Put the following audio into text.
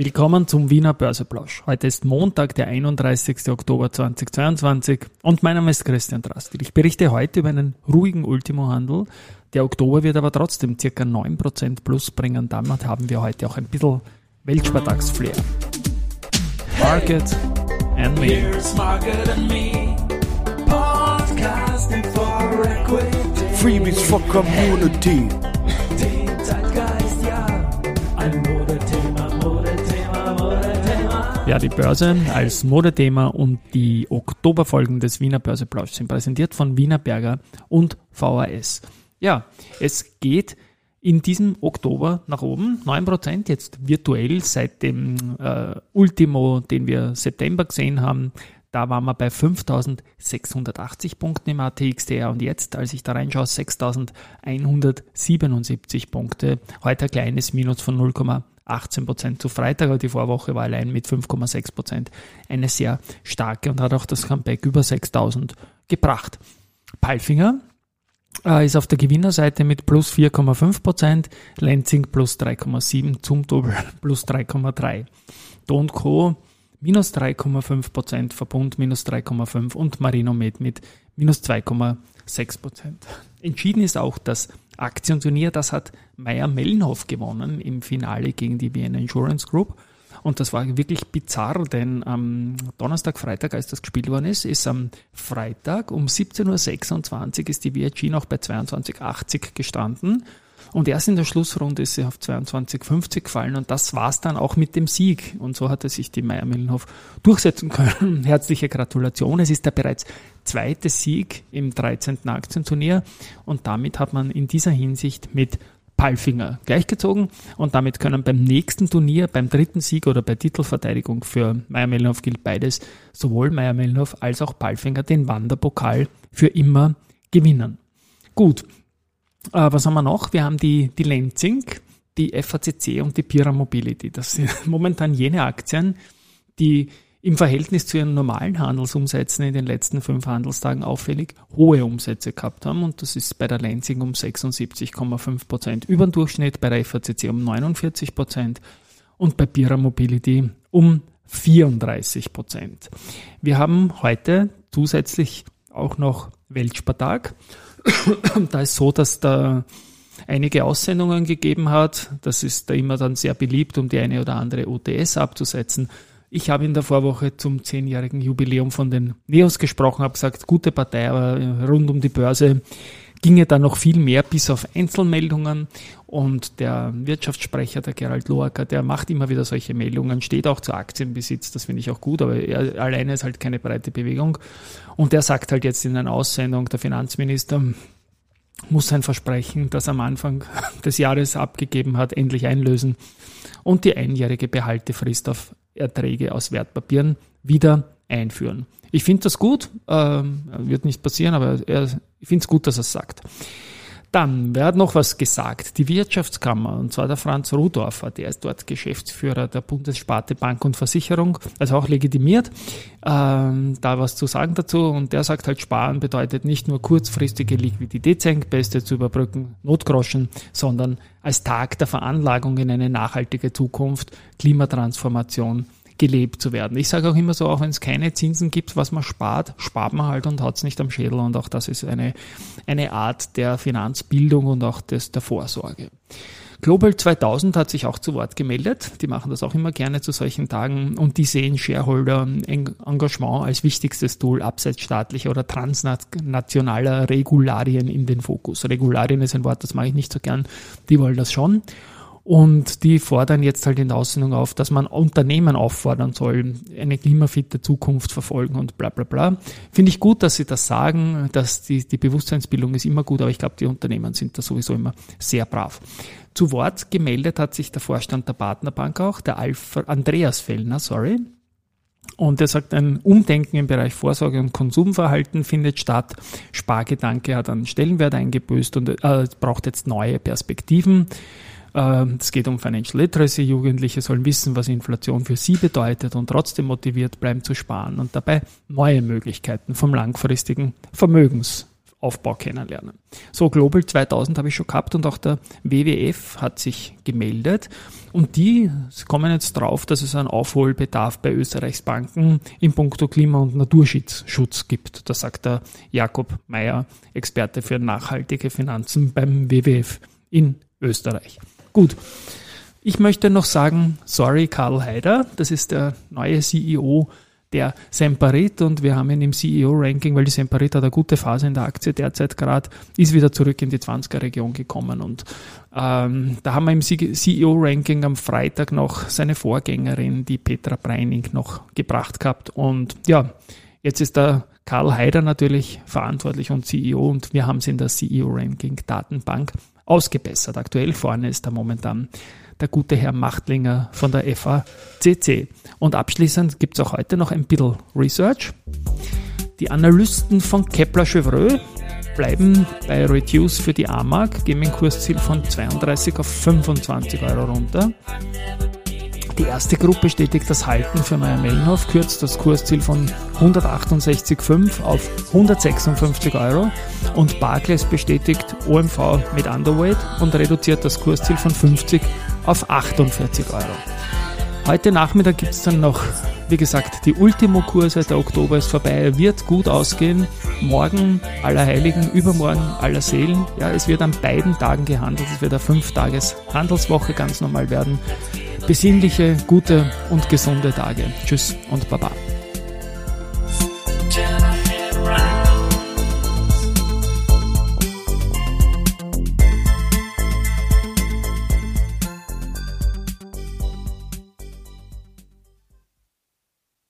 Willkommen zum Wiener Börseplausch. Heute ist Montag, der 31. Oktober 2022 und mein Name ist Christian Drastil. Ich berichte heute über einen ruhigen Ultimohandel. Der Oktober wird aber trotzdem circa 9% plus bringen. Damit haben wir heute auch ein bisschen Weltspartags-Flair. Market and me. Market and me. Podcasting for equity. Freebies for Community. Ja, die Börse als Modethema und die Oktoberfolgen des Wiener Börseplausch sind präsentiert von Wiener Berger und VHS. Ja, es geht in diesem Oktober nach oben, 9%, jetzt virtuell seit dem äh, Ultimo, den wir September gesehen haben. Da waren wir bei 5680 Punkten im ATXDR und jetzt, als ich da reinschaue, 6177 Punkte. Heute ein kleines Minus von 0,18% zu Freitag, aber die Vorwoche war allein mit 5,6% eine sehr starke und hat auch das Comeback über 6000 gebracht. Palfinger äh, ist auf der Gewinnerseite mit plus 4,5%, Lenzing plus 3,7%, Zumtobel plus 3,3%. Don Co. minus 3,5%, Verbund minus 3,5% und Marinomed mit minus 2,6%. Entschieden ist auch das Aktienturnier, das hat Meyer-Mellenhof gewonnen im Finale gegen die Vienna Insurance Group. Und das war wirklich bizarr, denn am Donnerstag, Freitag, als das gespielt worden ist, ist am Freitag um 17.26 Uhr ist die VIG noch bei 22,80 gestanden. Und erst in der Schlussrunde ist sie auf 22,50 gefallen und das war's dann auch mit dem Sieg. Und so hatte sich die Meier Millenhof durchsetzen können. Herzliche Gratulation. Es ist der bereits zweite Sieg im 13. Aktienturnier und damit hat man in dieser Hinsicht mit Palfinger gleichgezogen und damit können beim nächsten Turnier, beim dritten Sieg oder bei Titelverteidigung für Meier-Mellenhof gilt beides, sowohl Meier-Mellenhof als auch Palfinger den Wanderpokal für immer gewinnen. Gut, äh, was haben wir noch? Wir haben die, die Lenzing, die FACC und die Pira Mobility. Das sind momentan jene Aktien, die im Verhältnis zu ihren normalen Handelsumsätzen in den letzten fünf Handelstagen auffällig hohe Umsätze gehabt haben. Und das ist bei der Lenzing um 76,5 Prozent über den Durchschnitt, bei der FACC um 49 Prozent und bei Pira Mobility um 34 Prozent. Wir haben heute zusätzlich auch noch Weltspartag. da ist so, dass da einige Aussendungen gegeben hat. Das ist da immer dann sehr beliebt, um die eine oder andere OTS abzusetzen. Ich habe in der Vorwoche zum zehnjährigen Jubiläum von den Neos gesprochen, habe gesagt, gute Partei, aber rund um die Börse ginge da noch viel mehr bis auf Einzelmeldungen. Und der Wirtschaftssprecher, der Gerald Loacker, der macht immer wieder solche Meldungen, steht auch zu Aktienbesitz, das finde ich auch gut, aber er alleine ist halt keine breite Bewegung. Und der sagt halt jetzt in einer Aussendung, der Finanzminister muss sein Versprechen, das am Anfang des Jahres abgegeben hat, endlich einlösen und die einjährige Behaltefrist auf Erträge aus Wertpapieren wieder einführen. Ich finde das gut, ähm, wird nicht passieren, aber er, ich finde es gut, dass er es sagt. Dann, wer hat noch was gesagt? Die Wirtschaftskammer, und zwar der Franz Rudorfer, der ist dort Geschäftsführer der Bundessparte Bank und Versicherung, also auch legitimiert, ähm, da was zu sagen dazu. Und der sagt halt, Sparen bedeutet nicht nur kurzfristige Liquiditätsengpässe zu überbrücken, Notgroschen, sondern als Tag der Veranlagung in eine nachhaltige Zukunft, Klimatransformation, gelebt zu werden. Ich sage auch immer so, auch wenn es keine Zinsen gibt, was man spart, spart man halt und hat es nicht am Schädel. Und auch das ist eine, eine Art der Finanzbildung und auch des, der Vorsorge. Global 2000 hat sich auch zu Wort gemeldet. Die machen das auch immer gerne zu solchen Tagen und die sehen Shareholder Engagement als wichtigstes Tool abseits staatlicher oder transnationaler Regularien in den Fokus. Regularien ist ein Wort, das mache ich nicht so gern. Die wollen das schon. Und die fordern jetzt halt in der Aussendung auf, dass man Unternehmen auffordern soll, eine klimafitte Zukunft verfolgen und bla bla bla. Finde ich gut, dass sie das sagen, dass die, die Bewusstseinsbildung ist immer gut, aber ich glaube, die Unternehmen sind da sowieso immer sehr brav. Zu Wort gemeldet hat sich der Vorstand der Partnerbank auch, der Alf Andreas Fellner, sorry. Und er sagt, ein Umdenken im Bereich Vorsorge und Konsumverhalten findet statt. Spargedanke hat einen Stellenwert eingebüßt und äh, braucht jetzt neue Perspektiven. Ähm, es geht um Financial Literacy. Jugendliche sollen wissen, was Inflation für sie bedeutet und trotzdem motiviert bleiben zu sparen und dabei neue Möglichkeiten vom langfristigen Vermögensaufbau Aufbau kennenlernen. So, Global 2000 habe ich schon gehabt und auch der WWF hat sich gemeldet und die kommen jetzt drauf, dass es einen Aufholbedarf bei Österreichs Banken in puncto Klima- und Naturschutz gibt. Das sagt der Jakob Mayer, Experte für nachhaltige Finanzen beim WWF in Österreich. Gut. Ich möchte noch sagen, sorry Karl Haider, das ist der neue CEO der Semperit und wir haben ihn im CEO-Ranking, weil die Semperit hat eine gute Phase in der Aktie derzeit gerade, ist wieder zurück in die 20er-Region gekommen und ähm, da haben wir im CEO-Ranking am Freitag noch seine Vorgängerin, die Petra Breining, noch gebracht gehabt und ja, jetzt ist der Karl Haider natürlich verantwortlich und CEO und wir haben es in der CEO-Ranking-Datenbank ausgebessert. Aktuell vorne ist er momentan der gute Herr Machtlinger von der FACC. Und abschließend gibt es auch heute noch ein bisschen Research. Die Analysten von Kepler Chevreux bleiben bei Reduce für die A-Mark, geben ein Kursziel von 32 auf 25 Euro runter. Die erste Gruppe bestätigt das Halten für Meyer Mellenhof, kürzt das Kursziel von 168,5 auf 156 Euro und Barclays bestätigt OMV mit Underweight und reduziert das Kursziel von 50 auf 48 Euro. Heute Nachmittag gibt es dann noch, wie gesagt, die Ultimo-Kurse. Der Oktober ist vorbei, wird gut ausgehen. Morgen Allerheiligen, übermorgen aller Seelen. Ja, es wird an beiden Tagen gehandelt. Es wird eine 5-Tages-Handelswoche ganz normal werden. Besinnliche, gute und gesunde Tage. Tschüss und Baba.